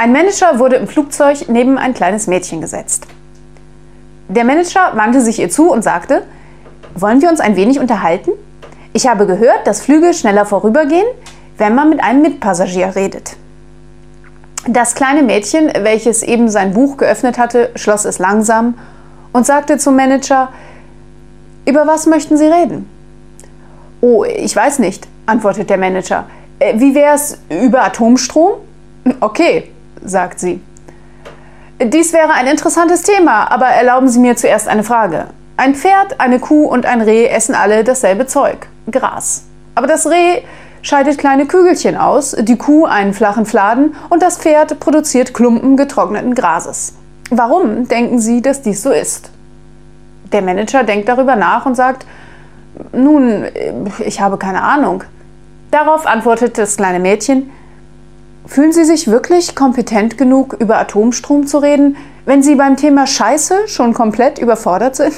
Ein Manager wurde im Flugzeug neben ein kleines Mädchen gesetzt. Der Manager wandte sich ihr zu und sagte, wollen wir uns ein wenig unterhalten? Ich habe gehört, dass Flüge schneller vorübergehen, wenn man mit einem Mitpassagier redet. Das kleine Mädchen, welches eben sein Buch geöffnet hatte, schloss es langsam und sagte zum Manager, über was möchten Sie reden? Oh, ich weiß nicht, antwortet der Manager. Äh, wie wäre es über Atomstrom? Okay, sagt sie. Dies wäre ein interessantes Thema, aber erlauben Sie mir zuerst eine Frage. Ein Pferd, eine Kuh und ein Reh essen alle dasselbe Zeug, Gras. Aber das Reh scheidet kleine Kügelchen aus, die Kuh einen flachen Fladen und das Pferd produziert Klumpen getrockneten Grases. Warum denken Sie, dass dies so ist? Der Manager denkt darüber nach und sagt, nun, ich habe keine Ahnung. Darauf antwortet das kleine Mädchen, Fühlen Sie sich wirklich kompetent genug, über Atomstrom zu reden, wenn Sie beim Thema Scheiße schon komplett überfordert sind?